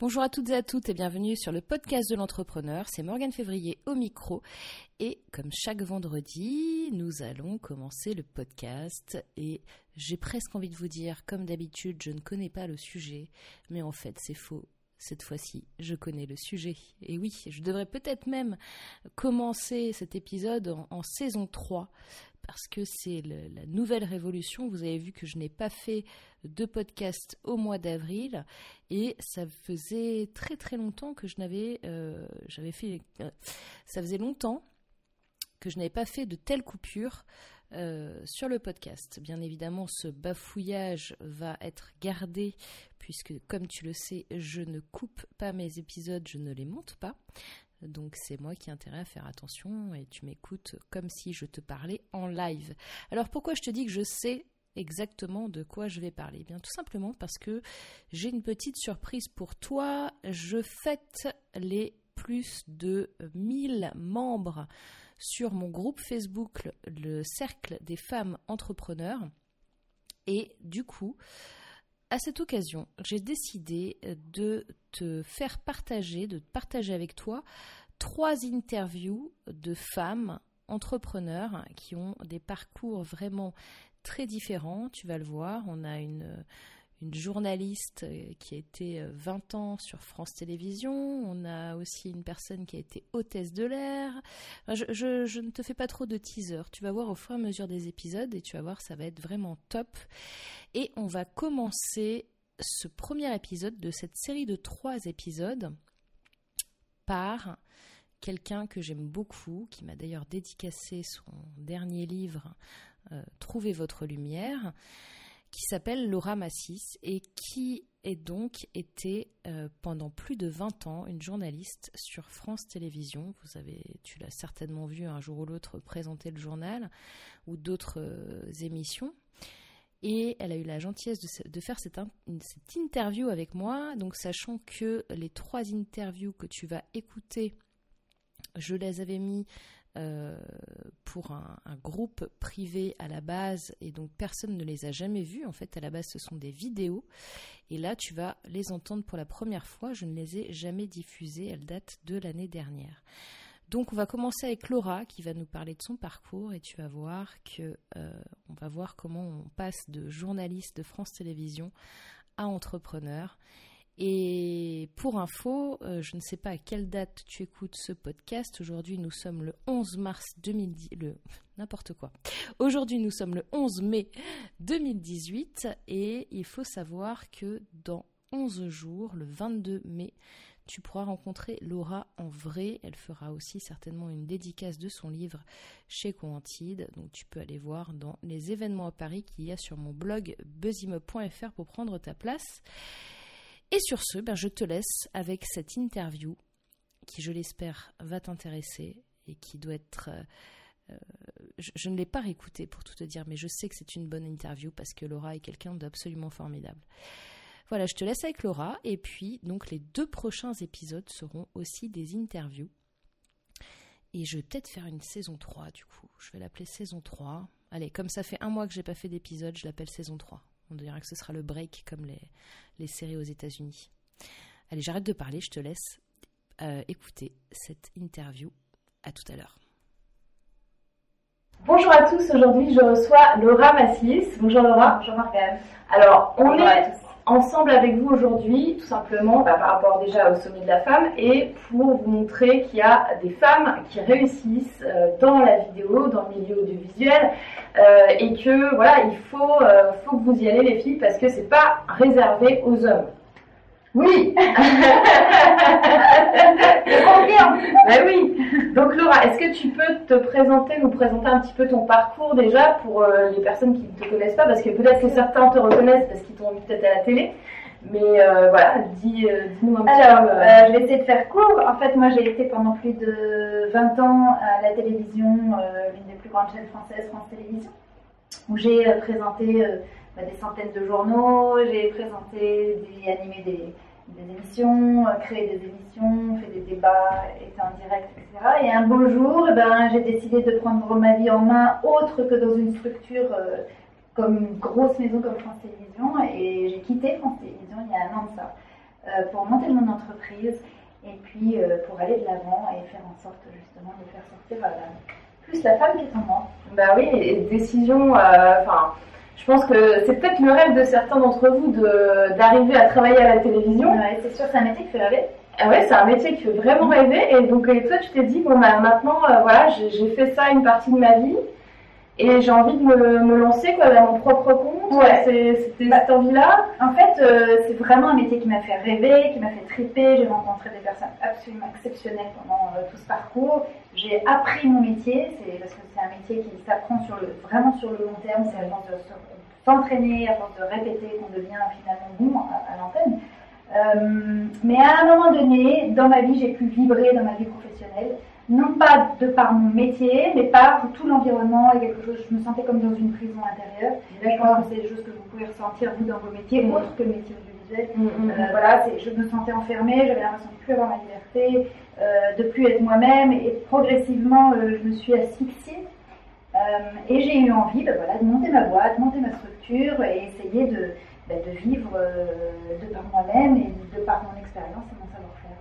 Bonjour à toutes et à toutes et bienvenue sur le podcast de l'entrepreneur. C'est Morgane Février au micro et comme chaque vendredi, nous allons commencer le podcast et j'ai presque envie de vous dire, comme d'habitude, je ne connais pas le sujet, mais en fait c'est faux. Cette fois-ci, je connais le sujet. Et oui, je devrais peut-être même commencer cet épisode en, saison 3 parce que c'est la nouvelle révolution. Vous avez vu que je n'ai pas fait de podcast au mois d'avril et ça faisait très très longtemps que je n'avais, euh, j'avais fait, euh, ça faisait longtemps que je n'avais pas fait de telles coupures euh, sur le podcast. Bien évidemment, ce bafouillage va être gardé puisque, comme tu le sais, je ne coupe pas mes épisodes, je ne les monte pas. Donc c'est moi qui ai intérêt à faire attention et tu m'écoutes comme si je te parlais en live. Alors pourquoi je te dis que je sais exactement de quoi je vais parler eh Bien tout simplement parce que j'ai une petite surprise pour toi. Je fête les plus de 1000 membres sur mon groupe Facebook, le Cercle des femmes entrepreneurs. Et du coup, à cette occasion, j'ai décidé de te faire partager, de partager avec toi trois interviews de femmes entrepreneurs qui ont des parcours vraiment très différents. Tu vas le voir, on a une, journaliste qui a été 20 ans sur France Télévisions. On a aussi une personne qui a été hôtesse de l'air. je, je, ne te fais pas trop de teaser. Tu vas voir au fur et à mesure des épisodes et tu vas voir, ça va être vraiment top. Et on va commencer ce premier épisode de cette série de trois épisodes par quelqu'un que j'aime beaucoup, qui m'a d'ailleurs dédicacé son dernier livre, euh, Trouvez votre lumière, qui s'appelle Laura Massis et qui est donc été euh, pendant plus de 20 ans une journaliste sur France Télévisions. Vous avez, tu l'as certainement vu un jour ou l'autre présenter le journal ou d'autres euh, émissions. Et elle a eu la gentillesse de, faire cette, cette, interview avec moi. Donc, sachant que les trois interviews que tu vas écouter, je les avais mis euh, pour un, groupe privé à la base et donc personne ne les a jamais vus. En fait, à la base, ce sont des vidéos et là, tu vas les entendre pour la première fois. Je ne les ai jamais diffusées. Elles datent de l'année dernière. Donc, on va commencer avec Laura qui va nous parler de son parcours et tu vas voir que euh, on va voir comment on passe de journaliste de France Télévisions à entrepreneur et pour info, euh, je ne sais pas à quelle date tu écoutes ce podcast. Aujourd'hui, nous sommes le 11 mars 2010. Le n'importe quoi. Aujourd'hui, nous sommes le 11 mai 2018 et il faut savoir que dans 11 jours, le 22 mai, tu pourras rencontrer Laura en vrai. Elle fera aussi certainement une dédicace de son livre chez Coantide. Donc tu peux aller voir dans les événements à Paris qu'il y a sur mon blog buzzime.fr pour prendre ta place. Et sur ce, ben, je te laisse avec cette interview qui, je l'espère, va t'intéresser et qui doit être... Euh, euh, je, ne l'ai pas réécoutée pour tout te dire, mais je sais que c'est une bonne interview parce que Laura est quelqu'un d'absolument formidable. Voilà, je te laisse avec Laura et puis donc les deux prochains épisodes seront aussi des interviews. Et je vais peut-être faire une saison 3 du coup. Je vais l'appeler saison 3. Allez, comme ça fait un mois que j'ai pas fait d'épisode, je l'appelle saison 3. On dirait que ce sera le break comme les, les séries aux États-Unis. Allez, j'arrête de parler, je te laisse euh, écouter cette interview. À tout à l'heure. Bonjour à tous, aujourd'hui je reçois Laura Massis. Bonjour Laura. Bonjour Morgane. Alors, on est ensemble avec vous aujourd'hui, tout simplement bah, par rapport déjà au sommet de la femme et pour vous montrer qu'il y a des femmes qui réussissent euh, dans la vidéo, dans le milieu audiovisuel euh, et que voilà, il faut, euh, faut que vous y allez les filles parce que c'est pas réservé aux hommes. Oui Je confirme Ben oui Donc Laura, est-ce que tu peux te présenter, nous présenter un petit peu ton parcours déjà pour euh, les personnes qui ne te connaissent pas? Parce que peut-être que certains te reconnaissent parce qu'ils t'ont vu peut-être à la télé. Mais euh, voilà, dis, euh, nous un petit Alors, peu. je vais essayer de faire court. En fait, moi j'ai été pendant plus de 20 ans à la télévision, l'une des plus grandes chaînes françaises, France Télévisions, où j'ai présenté des centaines de journaux, j'ai présenté, animé des, émissions, euh, créé des émissions, fait des débats, été en direct, etc. Et un beau jour, eh ben, j'ai décidé de prendre ma vie en main autre que dans une structure euh, comme une grosse maison comme France Télévisions et j'ai quitté France Télévisions il y a un an de ça. pour monter mon entreprise et puis pour aller de l'avant et faire en sorte justement de faire sortir plus la femme qui est en moi. Bah oui, décision, enfin. Je pense que c'est peut-être le rêve de certains d'entre vous d'arriver à travailler à la télévision. Ouais, c'est sûr, c'est un métier qui fait rêver. Ah ouais, c'est un métier qui fait vraiment rêver. Et donc, toi, tu t'es dit, bon, bah, maintenant, voilà, j'ai fait ça une partie de ma vie et j'ai envie de me, lancer quoi, dans mon propre compte. Ouais. C'était bah, cette envie-là. En fait, euh, c'est vraiment un métier qui m'a fait rêver, qui m'a fait triper. J'ai rencontré des personnes absolument exceptionnelles pendant euh, tout ce parcours. J'ai appris mon métier, c'est parce que c'est un métier qui s'apprend sur le, vraiment sur le long terme. C'est à de s'entraîner, à force de répéter qu'on devient finalement bon à, l'antenne. Euh, mais à un moment donné, dans ma vie, j'ai pu vibrer dans ma vie professionnelle non pas de par mon métier, mais par tout l'environnement et quelque chose. Je me sentais comme dans une prison intérieure. Je pense que c'est des choses que vous pouvez ressentir vous dans vos métiers, mm. autres que le métier audiovisuel. Mm, mm, euh, voilà, je me sentais enfermée, j'avais l'impression de plus avoir ma liberté, euh, de plus être moi-même, et progressivement, euh, je me suis asphyxiée. Et j'ai eu envie, ben voilà, de monter ma boîte, monter ma structure et essayer de, ben, de vivre de par moi-même et de par mon expérience et mon savoir-faire.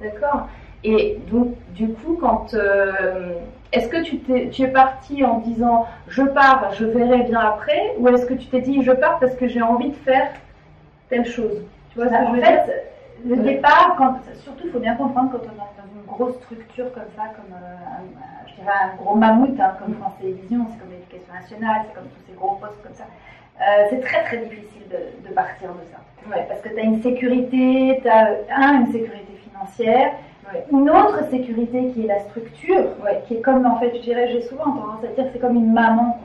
D'accord. Et donc, du coup, quand euh, est-ce que tu, es, tu es parti en disant je pars, je verrai bien après, ou est-ce que tu t'es dit je pars parce que j'ai envie de faire telle chose? Tu vois En fait, le départ, quand, surtout, il faut bien comprendre quand on est dans grosse structure comme ça, comme euh, un, je dirais un gros mammouth, hein, comme France Télévisions, c'est comme l'éducation nationale, c'est comme tous ces gros postes comme ça. Euh, c'est très très difficile de, de partir de ça. Ouais. Parce que tu as une sécurité, tu as un, une sécurité financière, une autre sécurité qui est la structure, qui est comme, en fait, je dirais, j'ai souvent tendance à dire, c'est comme une maman,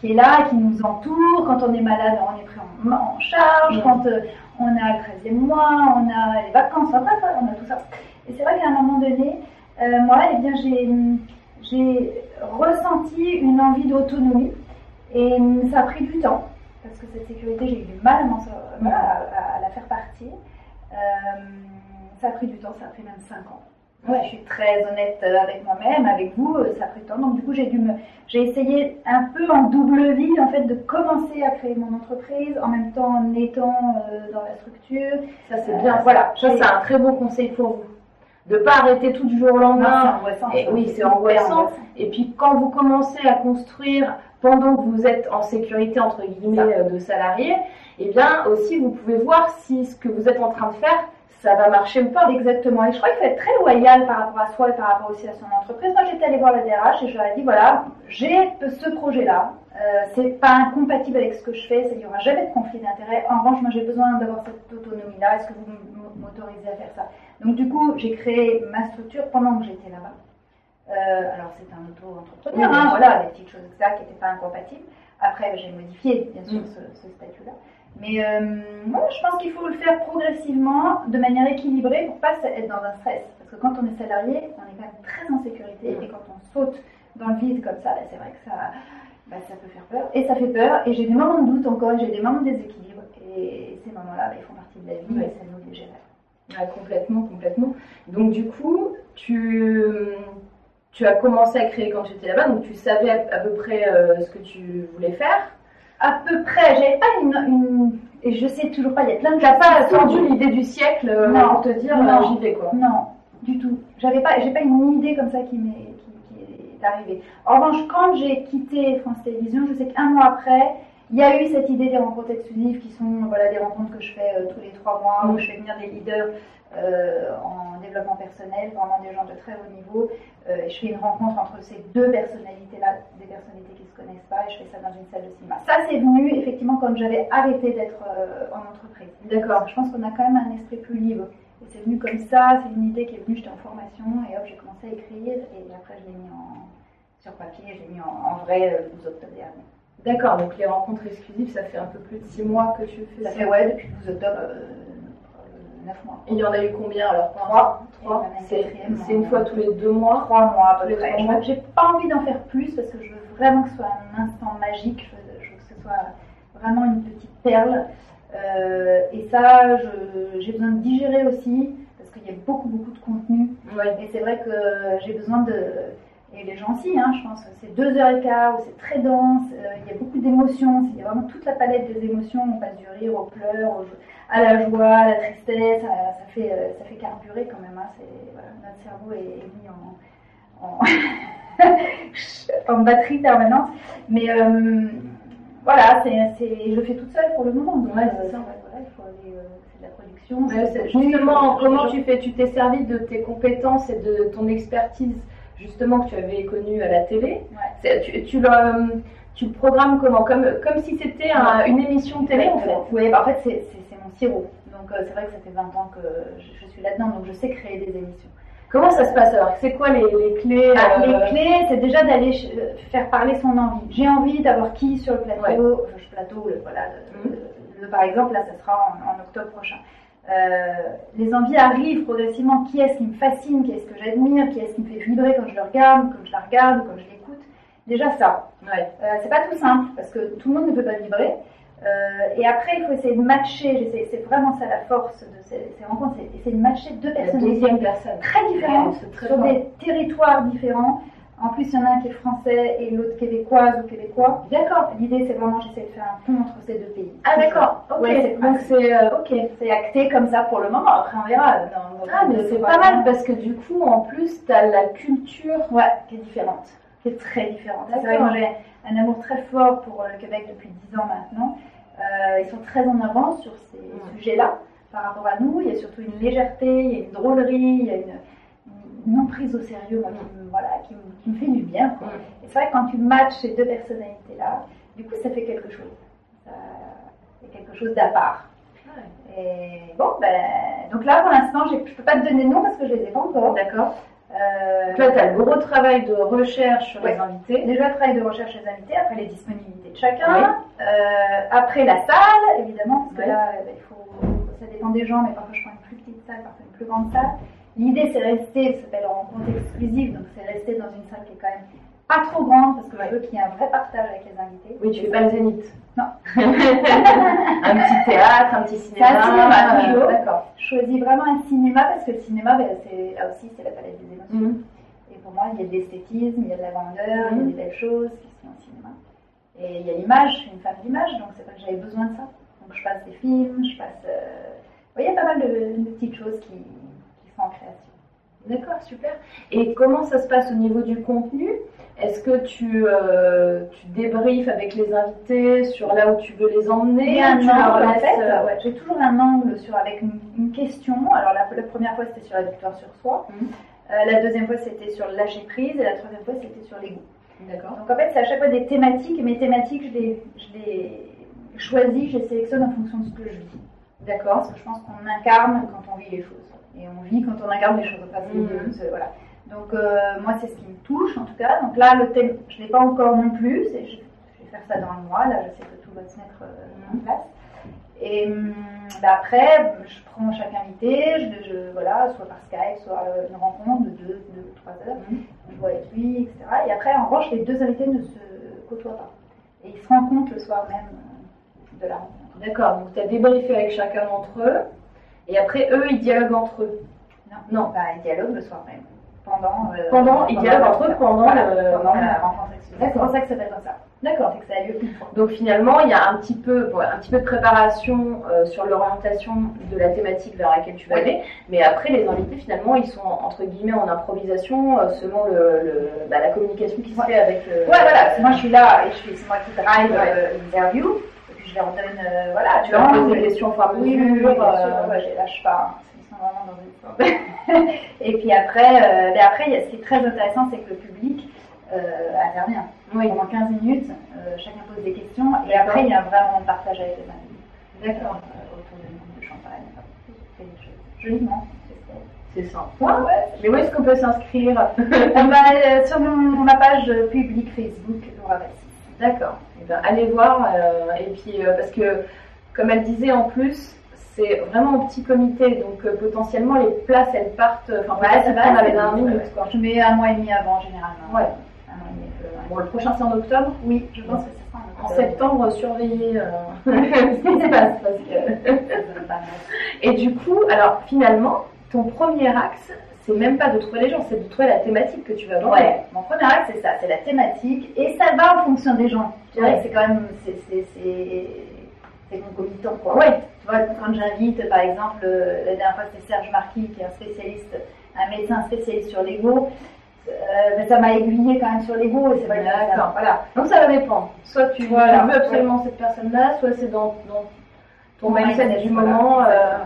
qui est là, qui nous entoure. Quand on est malade, on est pris en, charge. Quand euh, on a le 13e mois, on a les vacances, enfin bref, on a tout ça. Et c'est vrai qu'à un moment donné, euh, moi, eh bien, j'ai ressenti une envie d'autonomie. Et ça a pris du temps, parce que cette sécurité, j'ai eu du mal à, la faire partir. Euh, ça a pris du temps, ça a pris même 5 ans. Je suis très honnête avec moi-même, avec vous, euh, ça a pris du temps. Donc du coup, j'ai dû me, j'ai essayé un peu en double vie en fait de commencer à créer mon entreprise en même temps en étant euh, dans la structure. Ça c'est bien. Voilà, ça c'est un très bon conseil pour vous. De pas arrêter tout du jour au lendemain. Et, oui, c'est angoissant. Et puis quand vous commencez à construire pendant que vous êtes en sécurité entre guillemets de salarié, eh bien aussi vous pouvez voir si ce que vous êtes en train de faire ça va marcher ou pas. Exactement. Et je crois qu'il faut être très loyal par rapport à soi et par rapport aussi à son entreprise. Moi, j'étais allée voir la DRH et je leur ai dit voilà, j'ai ce projet-là. Euh, c'est pas incompatible avec ce que je fais, il n'y aura jamais de conflit d'intérêt. En revanche, moi j'ai besoin d'avoir cette autonomie-là. Est-ce que vous m'autorisez à faire ça? Donc du coup, j'ai créé ma structure pendant que j'étais là-bas. Euh, alors c'est un auto-entrepreneur, hein, voilà, des petites choses ça qui n'étaient pas incompatibles. Après, j'ai modifié bien sûr mm. ce statut-là. Mais euh, je pense qu'il faut le faire progressivement, de manière équilibrée, pour pas être dans un stress. Parce que quand on est salarié, on est quand même très en sécurité, et quand on saute dans le vide comme ça, bah, c'est vrai que ça, bah, ça peut faire peur. Et ça fait peur, et j'ai des moments de doute encore, j'ai des moments de déséquilibre, et ces moments-là, bah, ils font partie de la vie, et ça nous les gérer. complètement, complètement. Donc du coup, tu, tu as commencé à créer quand tu étais là-bas, donc tu savais à, peu près euh, ce que tu voulais faire à peu près. J'avais pas une, et je sais toujours pas. Il y a plein de. T'as pas attendu l'idée du siècle euh, non, pour te dire euh, non, j'y vais quoi. Non, du tout. J'avais pas, j'ai pas une idée comme ça qui m'est est arrivée. En revanche, quand j'ai quitté France Télévisions, je sais qu'un mois après, il y a eu cette idée des rencontres exclusives qui sont voilà des rencontres que je fais euh, tous les trois mois où je fais venir des leaders en développement personnel, vraiment des gens de très haut niveau. je fais une rencontre entre ces deux personnalités-là, des personnalités qui se connaissent pas, et je fais ça dans une salle de cinéma. Ça, c'est venu effectivement quand j'avais arrêté d'être euh, en entreprise. D'accord. Je pense qu'on a quand même un esprit plus libre. Et c'est venu comme ça, c'est une idée qui est venue, j'étais en formation, et hop, j'ai commencé à écrire, et après, je l'ai mis en, sur papier, je l'ai mis en, vrai le 12 octobre dernier. D'accord, donc les rencontres exclusives, ça fait un peu plus de 6 mois que tu fais ça. Fait, ouais, depuis le 12 octobre. Euh, 9 mois. il y en a eu combien alors 3. 3. C'est une fois tous les 2 mois? 3 mois à peu près. J'ai pas envie d'en faire plus parce que je veux vraiment que ce soit un instant magique. Je veux, que ce soit vraiment une petite perle. Euh, et ça, j'ai besoin de digérer aussi parce qu'il y a beaucoup, beaucoup de contenu. Et c'est vrai que j'ai besoin de. Et les gens aussi, hein, je pense, c'est deux heures et quart où c'est très dense, euh, il y a beaucoup d'émotions, il y a vraiment toute la palette des émotions, on passe du rire au pleur, à la joie, à la tristesse, ça, ça fait, ça fait carburer quand même. Hein. Voilà, notre cerveau est, est mis en, en en batterie permanente. Mais euh, voilà, c'est, je le fais toute seule pour le moment. Donc, ouais, c'est ça, voilà, il faut aller, euh, c'est de la production. justement, comment tu fais Tu t'es servi de tes compétences et de ton expertise, justement, que tu avais connue à la télé. Tu, tu, le, tu le programmes comment? Comme, comme si c'était une émission de télé, en fait. Oui, bah, en fait, c'est, mon sirop. Donc, euh, c'est vrai que ça fait 20 ans que je, je suis là-dedans, donc je sais créer des émissions. Comment ça se passe alors? C'est quoi les, les clés ah, Les euh, clés, c'est déjà d'aller faire parler son envie. J'ai envie d'avoir qui sur le plateau ouais. plateau, voilà. Mm. par exemple, là, ça sera en, octobre prochain. Euh, les envies arrivent progressivement. Qui est-ce qui me fascine? Qui est-ce que j'admire? Qui est-ce qui me fait vibrer quand je le regarde, quand je la regarde, quand je l'écoute? Déjà ça. Ouais. Euh, c'est pas tout simple parce que tout le monde ne peut pas vibrer. Euh, et après, il faut essayer de matcher, c'est vraiment ça la force de ces, rencontres, c'est essayer de matcher deux personnes très différentes, sur des territoires différents. En plus, il y en a un qui est français et l'autre québécoise ou québécois. D'accord. L'idée, c'est vraiment, j'essaie de faire un pont entre ces deux pays. Ah, d'accord. Ok. Donc, c'est euh. C'est acté comme ça pour le moment. Après, on verra. ah, mais c'est pas mal parce que du coup, en plus, tu as la culture ouais, qui est différente. Qui est très différente. C'est vrai que j'ai un amour très fort pour le Québec depuis 10 ans maintenant. Euh, ils sont très en avance sur ces sujets-là par rapport à nous. Il y a surtout une légèreté, il y a une drôlerie, il y a une, non-prise au sérieux moi, qui, me, voilà, qui, me, fait du bien. Et c'est vrai que quand tu matches ces deux personnalités-là, du coup, ça fait quelque chose. C'est quelque chose d'à part. Et bon, ben, donc là, pour l'instant, je ne peux pas te donner de nom parce que je ne les ai pas encore. D'accord. Euh, Donc là, tu as le gros travail de recherche sur les invités. Déjà, le travail de recherche sur les invités, après les disponibilités de chacun, euh, après la salle, évidemment, parce que là, euh, il faut, ça dépend des gens, mais parfois je prends une plus petite salle, parfois une plus grande salle. L'idée, c'est rester, ça s'appelle rencontre exclusive, donc c'est rester dans une salle qui est quand même pas trop grande, parce que je veux qu'il y ait un vrai partage avec les invités. Oui, tu fais pas le zénith. Non. un petit théâtre, un petit cinéma. Un cinéma, toujours. D'accord. Je choisis vraiment un cinéma parce que le cinéma, ben, c'est, là aussi, c'est la palette des émotions. Mhm. Et pour moi, il y a de l'esthétisme, il y a de la grandeur, il y a mhm. des belles choses qui sont au cinéma. Et il y a l'image, je suis une femme d'image, donc c'est pas que j'avais besoin de ça. Donc je passe des films, je passe. Euh... il y a pas mal de, de petites choses qui, qui sont en création. D'accord, super. Et comment ça se passe au niveau du contenu? Est-ce que tu, euh, tu débriefes avec les invités sur là où tu veux les emmener? Angle, en fait, euh, ouais, j'ai toujours un angle sur, avec une, question. Alors la, la première fois c'était sur la victoire sur soi, mhm. euh, la deuxième fois c'était sur le lâcher prise et la troisième fois c'était sur l'ego. D'accord. Donc en fait c'est à chaque fois des thématiques et mes thématiques je les, je les choisis, je les sélectionne en fonction de ce que je vis. D'accord Parce que je pense qu'on incarne quand on vit les choses. Et on vit quand on incarne les choses. Enfin, mmh. voilà. Donc euh, moi c'est ce qui me touche en tout cas. Donc là le thème, je ne l'ai pas encore non plus. Je, je, vais faire ça dans le mois. Là je sais que tout va se mettre euh, en place. Et hum, bah, après, je prends chaque invité, je, je, voilà, soit par Skype, soit euh, une rencontre de 2 deux, deux, trois heures. Mmh. Je vois avec lui, etc. Et après, en revanche, les deux invités ne se côtoient pas. Et ils se rencontrent le soir même de la rencontre. D'accord, donc tu as débriefé avec chacun d'entre eux. Et après, eux, ils dialoguent entre eux. Non, non. Bah, ils dialoguent le soir même. Pendant, euh, pendant, ils dialoguent entre eux pendant, pendant la rencontre C'est pour ça que ça s'appelle comme ça. D'accord. C'est que ça a lieu une fois. Donc finalement, il y a un petit peu, un petit peu de préparation euh, sur l'orientation de la thématique vers laquelle tu vas aller. Mais après, les invités, finalement, ils sont entre guillemets en improvisation euh, selon le, bah, la communication qui se fait avec le. Ouais, voilà. Moi, je suis là et je suis, c'est moi qui drive l'interview je leur donne, euh, voilà, tu leur poses des questions au fur euh, ouais, je lâche pas. Hein. Ils sont vraiment dans une Et puis après, euh, mais après, ce qui est très intéressant, c'est que le public intervient. Oui. Pendant 15 minutes, chacun pose des questions, et après, il y a vraiment un partage avec les amis. D'accord. autour d'une coupe de champagne, joliment. C'est sympa. Ouais. Mais où est-ce qu'on peut s'inscrire? Bah, Sur mon, ma page publique Facebook, Laura. D'accord. Eh ben, allez voir. Euh, et puis, euh, parce que, comme elle disait en plus, c'est vraiment un petit comité, donc euh, potentiellement les places elles partent. Enfin, ouais, ça va, avec un minute. Quoi. Je mets un mois et demi avant généralement. Ouais. Un mois et demi. Bon, le prochain c'est en octobre? Oui, je pense que c'est ça. En, septembre, surveiller ce qui se passe. Parce que... et du coup, alors finalement, ton premier axe, c'est même pas de trouver les gens, c'est de trouver la thématique que tu vas vendre. Ouais, mon premier axe, c'est ça, c'est la thématique, et en fonction des gens. Ouais. C'est quand même, c'est c'est concomitant quoi. Ouais. Tu vois, quand j'invite, par exemple, euh, la dernière fois c'était Serge Marquis, qui est un spécialiste, un médecin spécialiste sur l'ego, euh, mais ça m'a aiguillé quand même sur l'ego et c'est D'accord. voilà. Donc ça va dépendre. Soit tu, tu Voilà. veux absolument cette personne-là, soit c'est dans, dans ton mindset du voilà. moment. euh,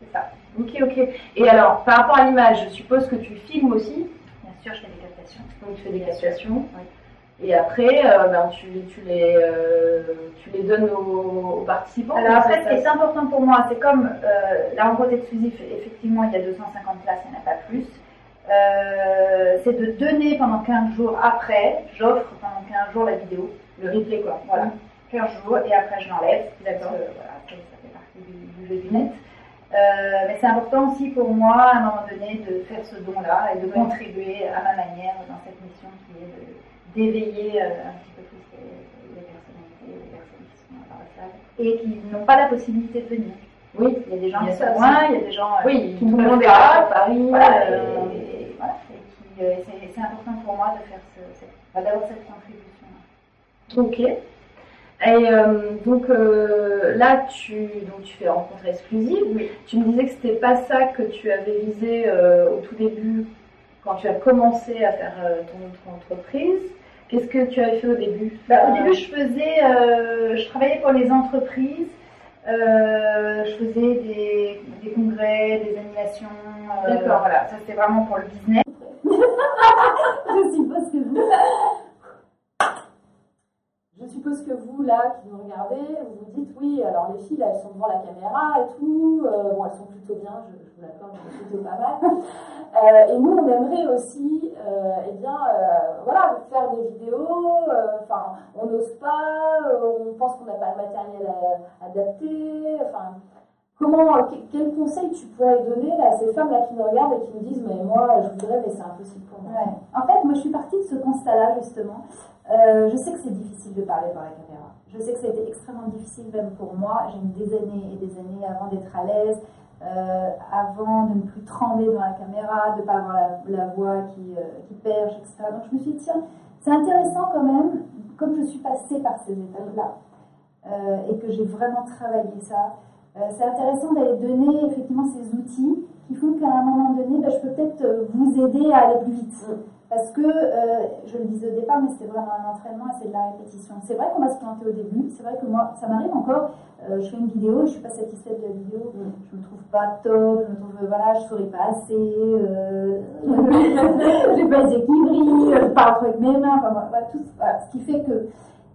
C'est ça. Ok, ok. Et alors, par rapport à l'image, je suppose que tu filmes aussi, Bien sûr, je fais des captations. donc tu fais des captations. Et après, euh, ben, tu, tu, les, euh, tu les donnes aux, aux participants. Alors après, ce qui est important pour moi, c'est comme euh, la rencontre exclusive, effectivement, il y a 250 places, il n'y en a pas plus. Euh, c'est de donner pendant 15 jours après, j'offre pendant 15 jours la vidéo, le replay quoi, voilà, 15 jours et après je l'enlève, D'accord. voilà, ça fait partie du, du jeu du net. Euh, mais c'est important aussi pour moi à un moment donné de faire ce don-là et de contribuer à ma manière dans cette mission qui est de- d'éveiller euh, un petit peu plus les, les personnalités, les personnes qui sont dans la salle et qui n'ont pas la possibilité de venir. Oui, Il y a des gens qui sont loin, il y a des gens euh, oui, qui tout ne le monde peuvent pas. à Paris. Voilà, euh, et, et voilà, et qui, c'est, important pour moi de faire ce, cette, bah, d'avoir cette contribution. Ok. Et euh, donc euh, là, tu, donc tu fais rencontre exclusive. Oui. Tu me disais que c'était pas ça que tu avais visé euh, au tout début quand tu as commencé à faire ton, ton entreprise. Qu'est-ce que tu avais fait au début Bah, au début, je faisais, euh, je travaillais pour les entreprises. Euh, je faisais des, des congrès, des animations. euh, D'accord. Voilà, ça c'était vraiment pour le business. Je suppose que vous. Je suppose que vous, là, qui nous regardez, vous vous dites oui, alors les filles, là, elles sont devant la caméra et tout. euh, bon, elles sont plutôt bien, je, vous l'accorde, plutôt pas mal. Euh, et nous, on aimerait aussi, euh, eh bien, voilà, faire des vidéos. Enfin, on n'ose pas, on pense qu'on n'a pas le matériel adapté. Enfin, quel conseil tu pourrais donner à ces femmes-là qui nous regardent et qui nous disent, mais moi, je voudrais, mais c'est impossible pour moi. En fait, moi, je suis partie de ce constat-là, justement. Euh, je sais que c'est difficile de parler devant la caméra. Je sais que ça a été extrêmement difficile, même pour moi. J'ai mis des années et des années avant d'être à l'aise, euh, avant de ne plus trembler devant la caméra, de ne pas avoir la, voix qui, euh, qui perche, etc. Donc, je me suis dit, tiens, c'est intéressant quand même, comme je suis passée par ces étapes-là, euh, et que j'ai vraiment travaillé ça, c'est intéressant d'aller donner effectivement ces outils qui font qu'à un moment donné, ben, je peux peut-être euh, vous aider à aller plus vite. Parce que, euh, je le disais au départ, mais c'était vraiment un entraînement et c'est de la répétition. C'est vrai qu'on va se planter au début, c'est vrai que moi, ça m'arrive encore, euh, je fais une vidéo, je suis pas satisfaite de la vidéo, je me trouve pas top, je me trouve, euh, voilà, je souris pas assez, euh, j'ai pas les je parle avec mes mains, enfin voilà, tout, voilà, ce qui fait que...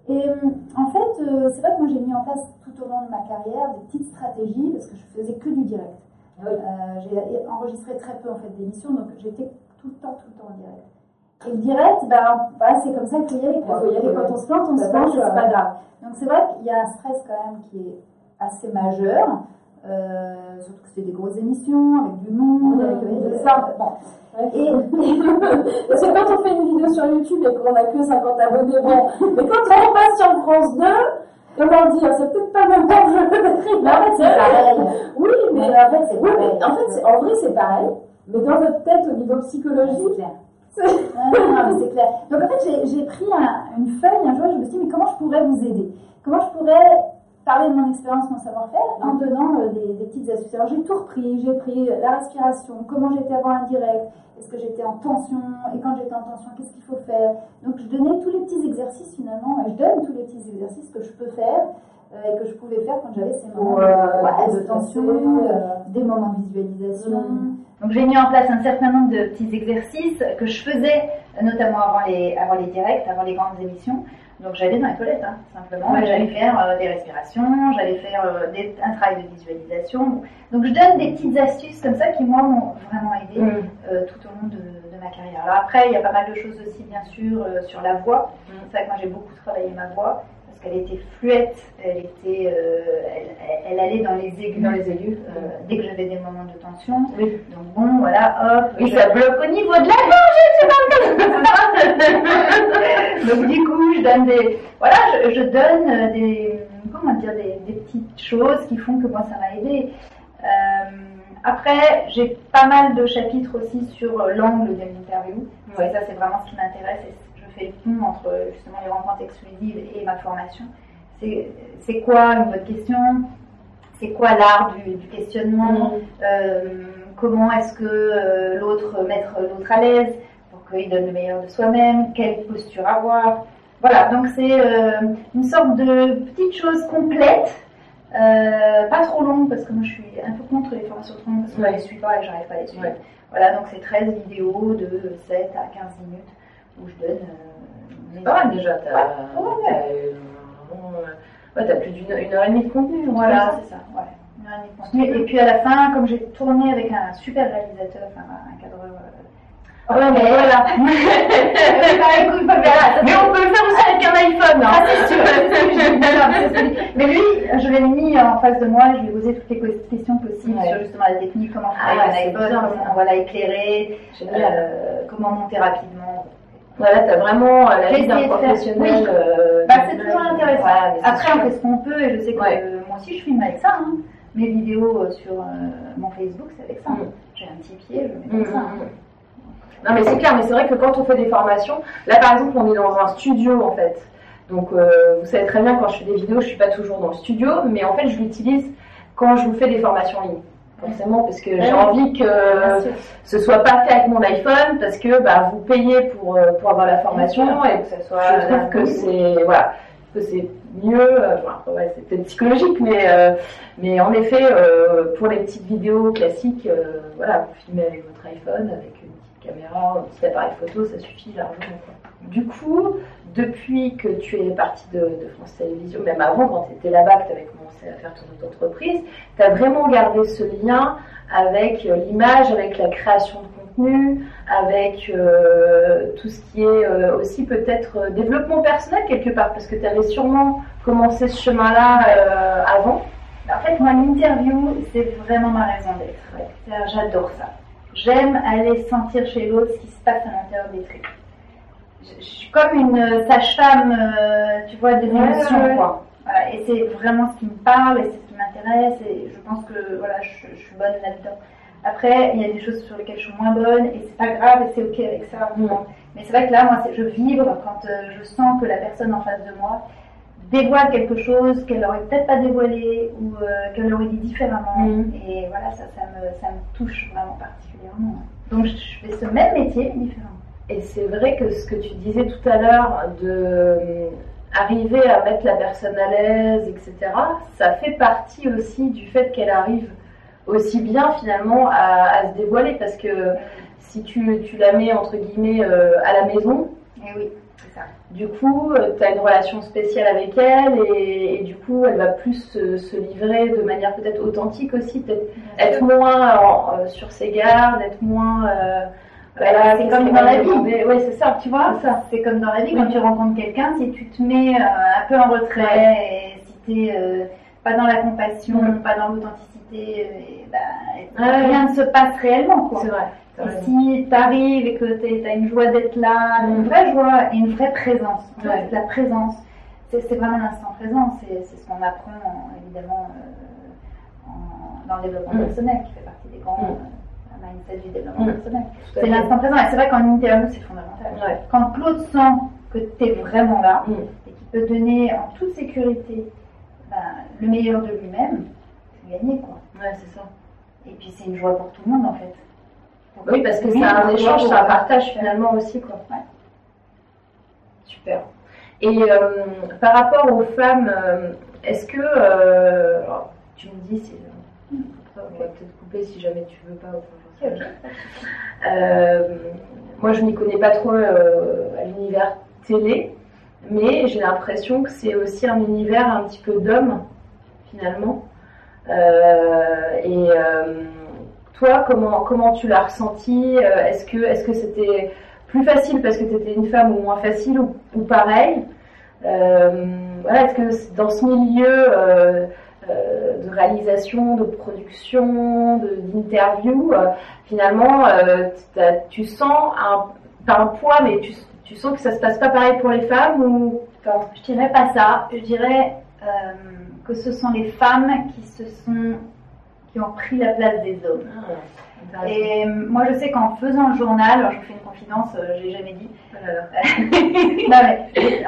Et euh, en fait, euh, c'est vrai que moi j'ai mis en place tout au long de ma carrière des petites stratégies parce que je faisais que du direct. Euh, j'ai enregistré très peu en fait d'émissions, donc j'étais tout le temps, tout le temps en direct. Et le direct, ben, c'est comme ça qu'il y aller, Et quand on se plante, on se plante, c'est pas grave. Donc c'est vrai qu'il y a un stress quand même qui est assez majeur. Euh, surtout que c'était des grosses émissions avec du monde, Mmh, avec euh, ça. Bon. Et, Parce que quand on fait une vidéo sur YouTube et qu'on a que 50 abonnés, bon. Mais quand on passe sur France 2, comment dire, c'est peut-être pas le même temps que je mais en fait, c'est pareil. Oui, mais, Mais en fait, c'est oui, pareil. mais en fait, c'est- en vrai, c'est pareil. Mais dans votre tête, au niveau C'est psychologique, clair. Non, mais c'est clair. Donc en fait, j'ai- pris un- une feuille un jour je me suis dit, mais comment je pourrais vous aider? Comment je pourrais parler de mon expérience, mon savoir-faire en donnant euh, des, des petites astuces Alors j'ai tout repris, j'ai pris la respiration, comment j'étais avant un direct, est-ce que j'étais en tension, et quand j'étais en tension, qu'est-ce qu'il faut faire Donc je donnais tous les petits exercices finalement, et je donne tous les petits exercices que je peux faire euh, et que je pouvais faire quand j'avais ces moments de- euh, ouais, de se tension, euh, euh, des moments de visualisation. Mm. Donc j'ai mis en place un certain nombre de petits exercices que je faisais euh, notamment avant les, avant les directs, avant les grandes émissions. Donc j'allais dans les toilettes, hein, simplement, et j'allais faire euh, des respirations, j'allais faire euh, des- un travail de visualisation. Donc je donne des petites astuces comme ça qui moi m'ont vraiment aidé Mm. euh, tout au long de, de ma carrière. Alors après, il y a pas mal de choses aussi, bien sûr, sur la voix. C'est vrai que moi j'ai beaucoup travaillé ma voix parce qu'elle était fluette, elle était, euh, elle, allait dans les aigus, Dans les aigus. euh, dès que j'avais des moments de tension. Oui. Donc bon, voilà, hop. Et ça bloque au niveau de la Donc du coup, je donne des, voilà, je, je donne euh, des, comment dire, des, des petites choses qui font que moi ça m'a aidé. Euh, après, j'ai pas mal de chapitres aussi sur l'angle de l'interview. Ouais, ça c'est vraiment ce qui m'intéresse et le pont entre justement les rencontres exclusives et ma formation. c'est quoi une bonne question? C'est quoi l'art du, questionnement? Euh, Comment est-ce que l'autre mettre l'autre à l'aise pour qu'il donne le meilleur de soi-même? Quelle posture avoir? Voilà, donc c'est une sorte de petite chose complète pas trop longue parce que moi je suis un peu contre les formations trop longues parce que je les suis pas et j'arrive pas à les suivre. Voilà, donc c'est 13 vidéos de 7 à 15 minutes où je donne. Euh, c'est pas mal déjà, t'as ouais, ouais, plus d'une heure et demie de contenu. Voilà, c'est ça, ouais. Une heure et demie de contenu. Et puis à la fin, comme j'ai tourné avec un super réalisateur, enfin un cadreur. Euh, Ouais, mais voilà. mais on peut le faire aussi avec un iPhone. Hein. Ah, mais lui, je l'ai mis en face de moi et je lui ai posé toutes les questions possibles sur justement la technique, comment faire ah, un iPhone, comment voilà, éclairer, euh, comment monter rapidement. Voilà, tu as vraiment euh, la vie d'un professionnel. Euh, bah, c'est toujours intéressant. Après, on fait ce qu'on peut et je sais que moi aussi je filme avec ça. Hein. Mes vidéos sur mon Facebook, c'est avec ça. Mm. J'ai un petit pied, je mets comme mm, ça. Mm, non, mais c'est clair, mais c'est vrai que quand on fait des formations, là par exemple, on est dans un studio en fait. Donc, euh, vous savez très bien, quand je fais des vidéos, je suis pas toujours dans le studio, mais en fait, je l'utilise quand je vous fais des formations en ligne. Forcément, parce que j'ai envie que ce soit pas fait avec mon iPhone, parce que bah, vous payez pour, euh, pour avoir la formation et que ça soit. Je trouve que c'est voilà, que c'est mieux. Euh, ouais, c'est peut-être psychologique, mais mais en effet, pour les petites vidéos classiques, voilà, vous filmez avec votre iPhone, avec caméra, un petit appareil photo, ça suffit largement. Du coup, depuis que tu es partie de, France Télévisions, même avant quand tu étais là-bas, que tu avais commencé à faire ton autre entreprise, tu as vraiment gardé ce lien avec euh, l'image, avec la création de contenu, avec euh, tout ce qui est euh, aussi peut-être développement personnel quelque part, parce que tu avais sûrement commencé ce chemin-là avant. En fait, moi, l'interview, c'est vraiment ma raison d'être. J'adore ça. J'aime aller sentir chez l'autre ce qui se passe à l'intérieur des trucs. Je, suis comme une sage-femme, euh, tu vois, des émotions, quoi. et c'est vraiment ce qui me parle et c'est ce qui m'intéresse et je pense que voilà, je, suis bonne là-dedans. Après, il y a des choses sur lesquelles je suis moins bonne et c'est pas grave et c'est ok avec ça. Mais c'est vrai que là, moi, je vibre quand euh, je sens que la personne en face de moi, dévoile quelque chose qu'elle aurait peut-être pas dévoilé ou euh, qu'elle aurait dit différemment. Mm. Et voilà, ça, ça me, ça me touche vraiment particulièrement. Donc je fais ce même métier, mais différent. Et c'est vrai que ce que tu disais tout à l'heure de euh, arriver à mettre la personne à l'aise, etc., ça fait partie aussi du fait qu'elle arrive aussi bien finalement à, se dévoiler parce que si tu, tu la mets entre guillemets euh, à la maison, et eh oui du coup, euh, tu as une relation spéciale avec elle et, du coup, elle va plus se, livrer de manière peut-être authentique aussi, peut-être être moins euh, sur ses gardes, être moins. Euh, c'est comme dans la vie. Oui, c'est ça, tu vois. C'est comme dans la vie, quand tu rencontres quelqu'un, si tu te mets un peu en retrait et si tu n'es pas dans la compassion, mm. pas dans l'authenticité, ben, rien ne se passe réellement. C'est vrai. Et si tu arrives et que tu as une joie d'être là, une vraie joie et une vraie présence, la présence, c'est vraiment l'instant présent, c'est ce qu'on apprend évidemment euh, dans le développement mm. personnel, qui fait partie des grands mm. euh, mindset du développement mm. personnel. C'est l'instant présent, et c'est vrai qu'en interview, c'est fondamental. Quand Claude sent que tu es vraiment là et qu'il peut donner en toute sécurité ben, le meilleur de lui-même, c'est gagné quoi. Ouais, c'est ça. Et puis c'est une joie pour tout le monde en fait. Oui, parce que c'est un échange, c'est un partage finalement aussi. Quoi. Super. Et euh, par rapport aux femmes, euh, est-ce que. Euh, tu me dis, on va peut-être couper si jamais tu veux pas. moi, je n'y connais pas trop à l'univers télé, mais j'ai l'impression que c'est aussi un univers un petit peu d'hommes, finalement. et toi, comment, comment tu l'as ressenti euh, Est-ce que est-ce que c'était plus facile parce que tu étais une femme ou moins facile ou, pareil? Euh, voilà, Est-ce que dans ce milieu euh, de réalisation, de production, d'interview, finalement, tu sens un, pas un poids, mais tu, tu, sens que ça se passe pas pareil pour les femmes ou enfin, Je dirais pas ça. Je dirais que ce sont les femmes qui se sont qui ont pris la place des hommes. Ah, et euh, moi, je sais qu'en faisant le journal, alors je vous fais une confidence, euh, je l'ai jamais dit. Oh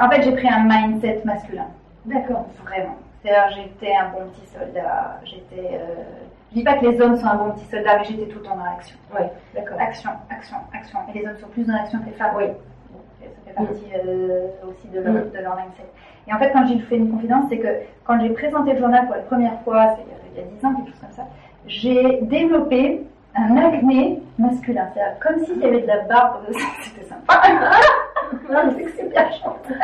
en fait, j'ai pris un mindset masculin. D'accord, vraiment. C'est-à-dire, j'étais un bon petit soldat. J'étais. Euh... Je dis pas que les hommes sont un bon petit soldat, mais j'étais tout le temps dans l'action. Oui, d'accord. Action, action, action. Et les hommes sont plus dans l'action que les femmes. Oui. Ça fait partie euh, aussi de leur, de leur mindset. Et en fait, quand j'ai fait une confidence, c'est que quand j'ai présenté le journal pour la première fois, c'est il y a 10 ans, quelque chose comme ça, j'ai développé un acné masculin. C'est comme s'il y avait de la barbe. C'était sympa. non, mais c'est que c'est bien chanté.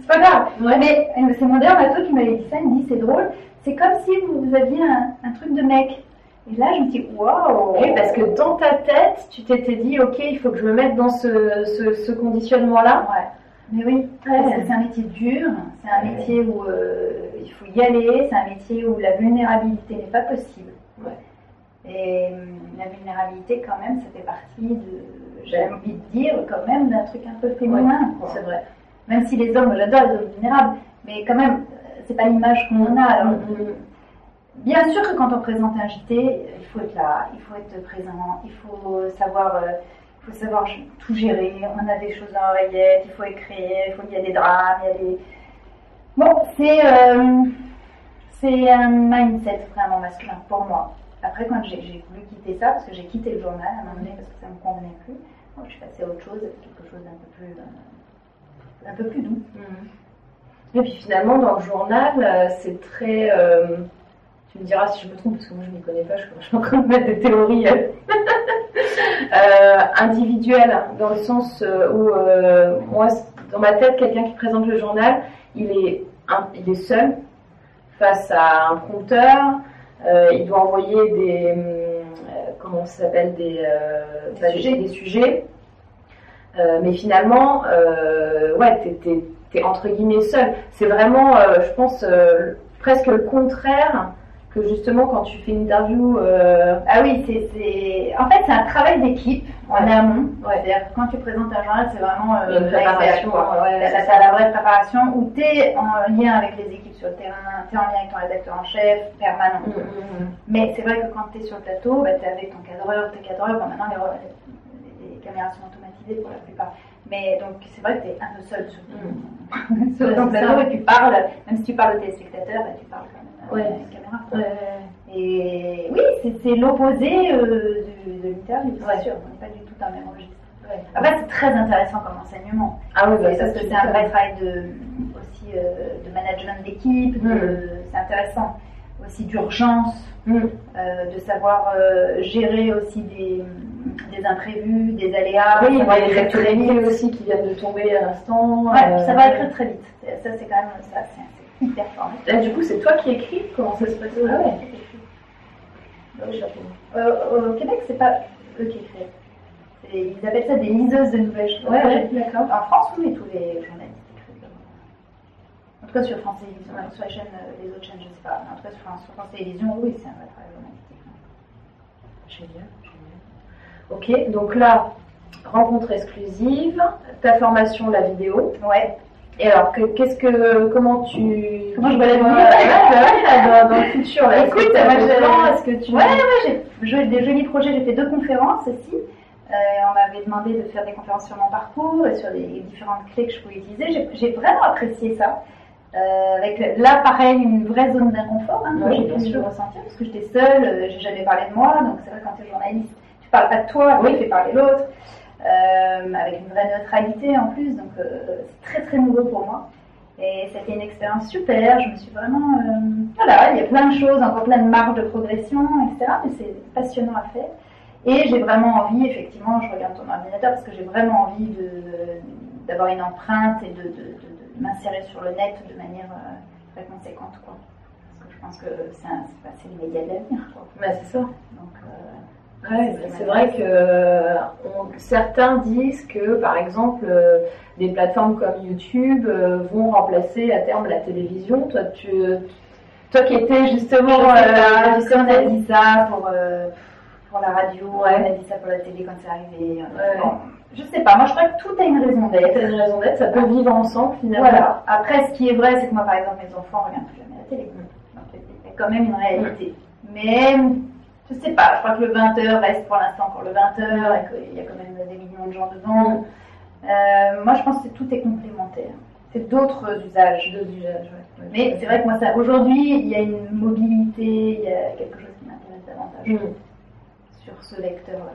C'est pas grave. Mais euh, c'est mon dermato qui m'avait dit ça. Il me dit c'est drôle. C'est comme si vous aviez un, un, truc de mec. Et là, je me dis waouh. Oui, parce que dans ta tête, tu t'étais dit ok, il faut que je me mette dans ce, ce, ce conditionnement-là. Ouais. Mais oui, parce que c'est un métier dur, c'est un métier où euh, il faut y aller, c'est un métier où la vulnérabilité n'est pas possible. Ouais. Et euh, la vulnérabilité, quand même, ça fait partie de, j'ai envie de dire, quand même, d'un truc un peu féminin. Ouais, c'est vrai. Même si les hommes, j'adore les hommes vulnérables, mais quand même, c'est pas l'image qu'on a. Alors, Mhm. Bien sûr que quand on présente un JT, il faut être là, il faut être présent, il faut savoir, euh, il faut savoir tout gérer. On a des choses dans l'oreillette, il faut écrire, il faut il y a des drames, il y a des. Bon, c'est euh, c'est un mindset vraiment masculin pour moi. Après, quand j'ai voulu quitter ça, parce que j'ai quitté le journal à un moment donné parce que ça me convenait plus, bon, je suis passée à autre chose, quelque chose d'un peu plus euh, peu plus doux. Et puis finalement, dans le journal, euh, c'est très. euh, tu me diras si je me trompe, parce que moi je ne m'y connais pas, je, suis en train de mettre des théories euh, individuelles, dans le sens où, moi, dans ma tête, quelqu'un qui présente le journal, il est, il est seul face à un prompteur, il doit envoyer des. euh, comment ça s'appelle Des, euh, Des bah, sujets. des sujets. Euh, mais finalement, euh, ouais, t'es, entre guillemets seul. C'est vraiment, euh, je pense, euh, presque le contraire que justement quand tu fais une interview. euh, Ah oui, c'est. En fait, c'est un travail d'équipe en Ouais. amont. Ouais. C'est-à-dire que quand tu présentes un journal, c'est vraiment une euh, préparation, ouais, ça. la vraie préparation où tu es en lien avec les équipes sur le terrain, tu es en lien avec ton rédacteur en chef permanent. mm, mm, mm. Mais c'est vrai que quand tu es sur le plateau, bah, tu es avec ton cadreur, tes cadreurs. Bon, maintenant, les, les- les caméras sont automatisées pour la plupart. Mais donc, c'est vrai que tu es un peu seul sur, ton c'est plateau et tu parles, même si tu parles aux téléspectateurs, bah, tu parles quand même Ouais. caméra. Ouais. Et oui, c'est, l'opposé euh, de, l'interview, c'est Ouais. sûr. On n'est pas du tout dans le même registre. Ouais. Après, c'est très intéressant comme enseignement. Ah oui, bah, parce que c'est un vrai travail de, aussi euh, de management d'équipe, de- Mm. c'est intéressant. Aussi d'urgence, Mm. euh, de savoir euh, gérer aussi des, des imprévus, des aléas. Oui, il y a des très actualités aussi qui viennent de tomber à l'instant. Ouais, euh, ça va écrire très vite. Ça, c'est quand même ça, Là, du coup, c'est toi qui écris Comment ça se passe? Ah ouais. oui, j'avoue. Euh, au Québec, c'est pas eux qui écrivent. Ils appellent ça des liseuses de nouvelles. Ouais, ouais, d'accord. En France, oui, mais tous les journalistes écrivent. En tout cas, sur France Télévisions, sur les chaînes, euh, les autres chaînes, je sais pas. Mais en tout cas, sur France, sur France Télévisions, oui, c'est un vrai travail journalistique. Génial, génial. Ok, donc là, rencontre exclusive, ta formation, la vidéo. Ouais. Et alors, que- qu'est-ce que, comment tu, Comment je Ouais, ouais, ouais, dans, dans le futur là. Écoute, moi, Est-ce que tu Ouais, ouais, j'ai des jolis projets. J'ai fait deux conférences aussi. Euh, on m'avait demandé de faire des conférences sur mon parcours et sur les différentes clés que je pouvais utiliser. J'ai- vraiment apprécié ça. Euh, avec là, pareil, une vraie zone d'inconfort hein, que Oui, j'ai bien pu sûr. ressentir parce que j'étais seule, euh, j'ai jamais parlé de moi. Donc, c'est vrai, quand tu es journaliste, tu parles pas de toi, oui, tu fais parler l'autre. Euh, avec une vraie neutralité en plus. Donc, euh, c'est très très nouveau pour moi. Et c'était une expérience super. Je me suis vraiment. euh, voilà, il y a plein de choses, encore plein de marges de progression, etc. Mais c'est passionnant à faire. Et j'ai vraiment envie, effectivement, je regarde ton ordinateur parce que j'ai vraiment envie de- d'avoir une empreinte et de, de- de- de m'insérer sur le net de manière très conséquente. Quoi. Parce que je pense que c'est les médias de l'avenir. Bah, c'est ça. Donc, euh, Ouais, c'est vrai que euh, on- certains disent que, par exemple, euh, des plateformes comme YouTube euh, vont remplacer à terme la télévision. Toi, tu, toi qui étais justement, tu sais, on a dit ça pour, pour la radio, Ouais. on a dit ça pour la télé quand c'est arrivé. Ouais. Bon, je sais pas, moi je crois que tout a une raison d'être. une raison d'être, ça peut vivre ensemble finalement. Voilà. Après, ce qui est vrai, c'est que moi, par exemple, mes enfants regardent plus jamais la télé. Donc, il y a quand même une réalité. Mais, je sais pas, je crois que le 20h reste pour l'instant pour le 20h et qu'il y a quand même des millions de gens dedans. Euh, moi, je pense que tout est complémentaire. d'autres usages. D'autres usages, ouais. Mais c'est vrai que moi, ça, aujourd'hui, il y a une mobilité, il y a quelque chose qui m'intéresse davantage Mm. sur ce lecteur-là.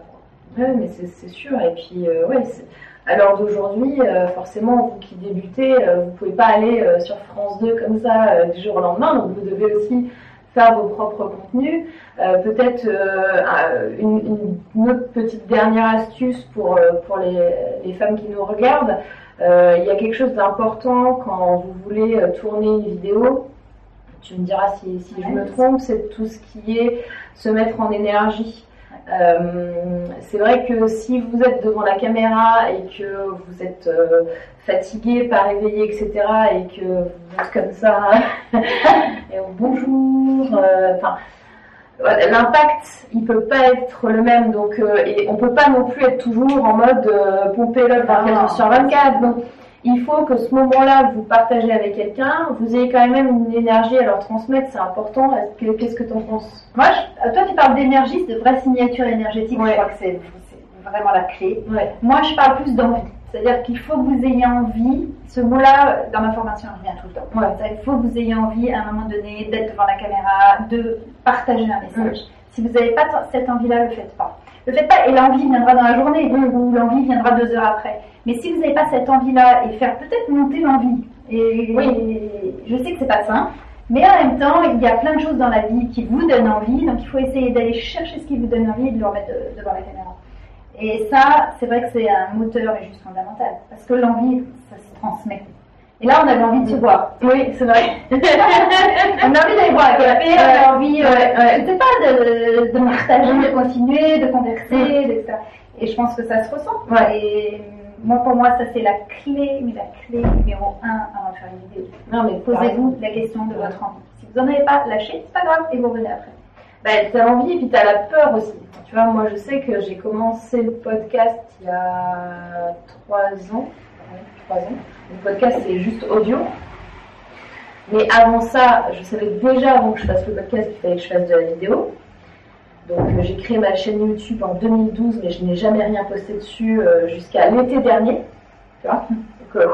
Ouais, mais c'est c'est sûr. Et puis, euh, ouais, c'est- à l'heure d'aujourd'hui, euh, forcément, vous qui débutez, euh, vous pouvez pas aller sur France 2 comme ça du jour au lendemain. Donc, vous devez aussi faire vos propres contenus. Euh, Peut-être euh, un- une, autre petite dernière astuce pour, euh, pour les, les femmes qui nous regardent. Euh, il y a quelque chose d'important quand vous voulez tourner une vidéo. Tu me diras si, si je me trompe, c'est tout ce qui est se mettre en énergie. Euh, c'est vrai que si vous êtes devant la caméra et que vous êtes euh, fatigué, pas réveillé, etc., et que vous êtes comme ça, et bonjour, euh, enfin, l'impact, il peut pas être le même, donc, et on peut pas non plus être toujours en mode pomper l'autre 24 heures sur 24, donc il faut que ce moment-là, vous partagez avec quelqu'un, vous ayez quand même une énergie à leur transmettre, c'est important. Est-ce que- Qu'est-ce que tu en penses? Moi, je- euh, toi, tu parles d'énergie, c'est de vraie signature énergétique. Ouais. Je crois que c'est vraiment la clé. Ouais. Moi, je parle plus d'envie. C'est-à-dire qu'il faut que vous ayez envie. Ce mot-là, dans ma formation, il revient tout le temps. Ouais. Qu'il faut que vous ayez envie, à un moment donné, d'être devant la caméra, de partager un message. Si vous n'avez pas cette envie-là, le faites pas. Le faites pas, et l'envie viendra dans la journée, ou l'envie viendra deux heures après. Mais si vous n'avez pas cette envie-là, et faire peut-être monter l'envie, et je sais que c'est pas simple, mais en même temps, il y a plein de choses dans la vie qui vous donnent envie, donc il faut essayer d'aller chercher ce qui vous donne envie et de le remettre de- devant la caméra. Et ça, c'est vrai que c'est un moteur et juste fondamental, parce que l'envie, ça se transmet. Et là, on avait envie de se voir. Oui, c'est vrai. On a envie d'aller boire un café, on a envie, euh, je sais pas, de, de partager, de continuer, de converser, etc. Et je pense que ça se ressent. Ouais. Et moi, pour moi, ça c'est la clé, mais la clé numéro un avant de faire une vidéo. Non, mais Posez-vous la question de votre envie. Si vous n'en avez pas, lâchez, c'est pas grave, et vous revenez après. Bah, t'as l'envie et puis t'as la peur aussi. Tu vois, moi je sais que j'ai commencé le podcast il y a trois ans. Trois ans. Le podcast c'est juste audio. Mais avant ça, je savais déjà avant que je fasse le podcast qu'il fallait que je fasse de la vidéo. Donc euh, j'ai créé ma chaîne YouTube en 2012, mais je n'ai jamais rien posté dessus euh, jusqu'à l'été dernier. Tu vois Donc, euh,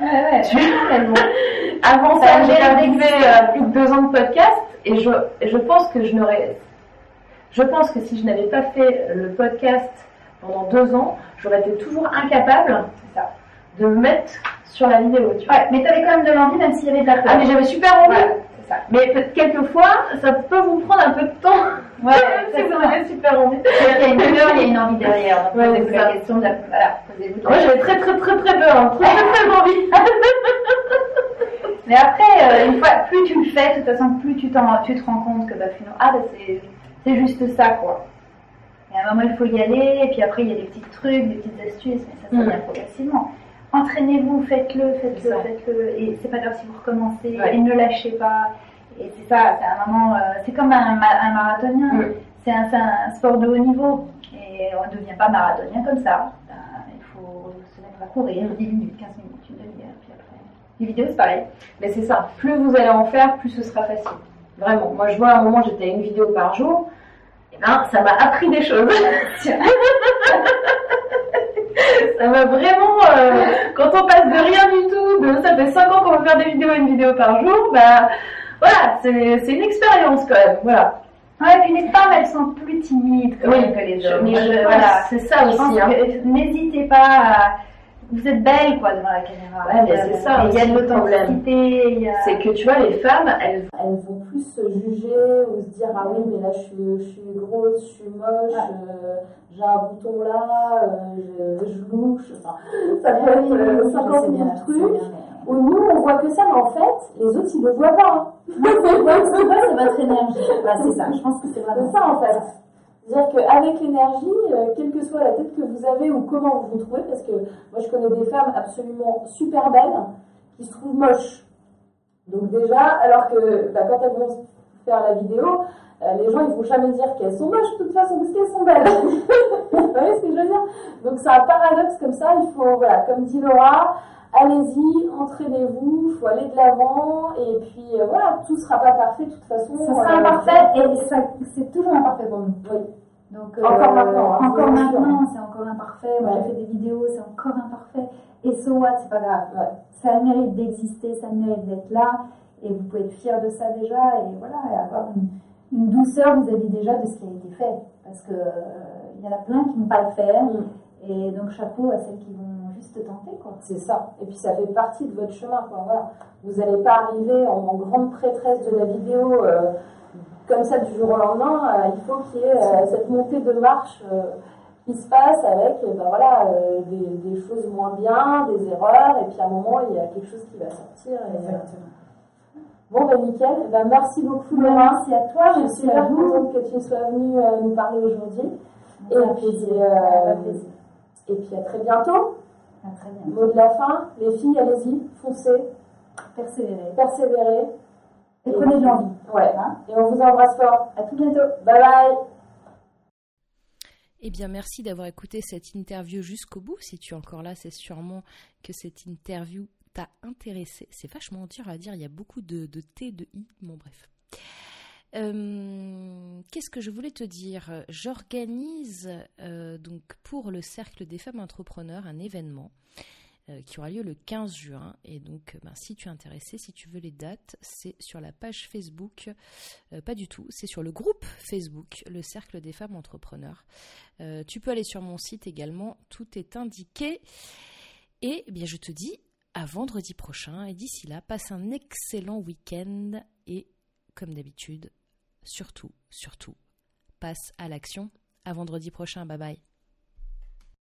Ouais, ouais, avant Ça j'ai arrivé euh, plus de deux ans de podcast et je, je pense que je n'aurais. Je pense que si je n'avais pas fait le podcast pendant deux ans, j'aurais été toujours incapable C'est ça. de me mettre sur la vidéo. Tu vois. Ouais, mais t'avais quand même de l'envie, même s'il y avait de la peur. Ah, mais j'avais super envie. Ouais, Mais quelquefois, ça peut vous prendre un peu de temps. Ouais, si vous avez super envie. Il y a une peur, il y a une envie derrière. Donc, Ouais, posez-vous la question de la... Voilà, posez-vous Moi, j'avais très très très très peur. hein. Très très très envie. Mais après, euh, une fois, plus tu le fais, de toute façon, plus tu, t'en, tu te rends compte que bah, finalement, ah, bah, c'est, c'est juste ça, quoi. Et à un moment, il faut y aller, et puis après, il y a des petits trucs, des petites astuces, mais ça, ça Mm. vient progressivement. Entraînez-vous, faites-le, faites-le, faites-le, et c'est pas grave si vous recommencez, Ouais. et ne lâchez pas. Et c'est ça, c'est un moment, euh, c'est comme un, ma- un marathonien, c'est, un, c'est un sport de haut niveau, et on ne devient pas marathonien comme ça. Ben, il faut se mettre à courir, 10 minutes, 15 minutes, une demi-heure, puis après. Les vidéos, c'est pareil. Mais c'est ça, plus vous allez en faire, plus ce sera facile. Vraiment. Moi, je vois à un moment, j'étais à une vidéo par jour. Et ben, ça m'a appris des choses. ça m'a vraiment, euh, quand on passe de rien du tout, de ça fait 5 ans qu'on veut faire des vidéos, une vidéo par jour, bah, voilà, c'est une expérience quand même, voilà. Ouais, et puis les femmes, elles sont plus timides quand même que les hommes. mais Moi, je- je- voilà, c'est ça Je aussi. hein. n'hésitez pas à... Vous êtes belle, quoi, devant la caméra. Ouais, mais c'est ça Il y a de le l'authenticité, a... C'est que tu vois, les femmes, elles elles vont plus se juger ou se dire ah oui mais là je suis, je suis grosse, je suis moche, euh, j'ai un bouton là, euh, je, je louche, enfin ça peut être euh, 50 000 trucs. Où nous on voit que ça mais en fait les autres ils ne voient pas. hein. C'est pas, c'est votre énergie. Bah, c'est ça, je pense que c'est C'est vraiment ça en fait. C'est-à-dire qu'avec l'énergie, euh, quelle que soit la tête que vous avez ou comment vous vous trouvez, parce que moi je connais des femmes absolument super belles qui se trouvent moches. Donc déjà, alors que bah, quand elles vont faire la vidéo, euh, les gens ils vont jamais dire qu'elles sont moches de toute façon parce qu'elles sont belles. vous voyez ce que je veux dire? Donc c'est un paradoxe comme ça, il faut, voilà, comme dit Laura, allez-y, entraînez-vous, il faut aller de l'avant et puis euh, voilà, tout sera pas parfait de toute façon. Ça sera imparfait, et c'est toujours imparfait pour nous. oui. Donc, encore maintenant, hein, encore maintenant, c'est encore imparfait. Moi, Ouais. j'ai fait des vidéos, c'est encore imparfait. Et so what, c'est pas grave. Ouais. Ça a le mérite d'exister, ça a le mérite d'être là. Et vous pouvez être fiers de ça déjà. Et voilà, et avoir une, une douceur vis-à-vis déjà de ce qui a été fait. Parce que euh, il y en a plein qui ne vont pas le faire. Mm. Et donc, chapeau à celles qui vont juste tenter, quoi. C'est ça. Et puis ça fait partie de votre chemin. Quoi. Voilà. Vous n'allez pas arriver en, en grande prêtresse de la vidéo euh, comme ça du jour au lendemain. Euh, il faut qu'il y ait euh, cette montée de marche euh, qui se passe avec ben voilà, des, des choses moins bien, des erreurs. Et puis à un moment, il y a quelque chose qui va sortir. Et, Bon, ben nickel. Eh Ben, merci beaucoup, Laura. Merci à toi, Je suis à super vous. contente que tu sois venue euh, nous parler aujourd'hui. Et euh. Et puis à très bientôt. Ah, très bien. Mot de la fin, les filles, allez-y, foncez, Persévérer. persévérez. Et prenez de l'envie. Ouais. Hein Et on vous embrasse fort. à tout bientôt. Bye bye. Eh bien, merci d'avoir écouté cette interview jusqu'au bout. Si tu es encore là, c'est sûrement que cette interview t'a intéressé. C'est vachement dur à dire, il y a beaucoup de, de T, de I, bon bref. Euh, Qu'est-ce que je voulais te dire? J'organise euh, donc pour le Cercle des femmes entrepreneurs un événement euh, qui aura lieu le 15 juin. Et donc, ben, si tu es intéressé, si tu veux les dates, c'est sur la page Facebook. Euh, pas du tout, c'est sur le groupe Facebook, le Cercle des femmes entrepreneurs. Euh, tu peux aller sur mon site également, tout est indiqué. Et eh bien, je te dis à vendredi prochain. Et d'ici là, passe un excellent week-end. Et comme d'habitude, surtout, surtout, passe à l'action. À vendredi prochain. Bye bye.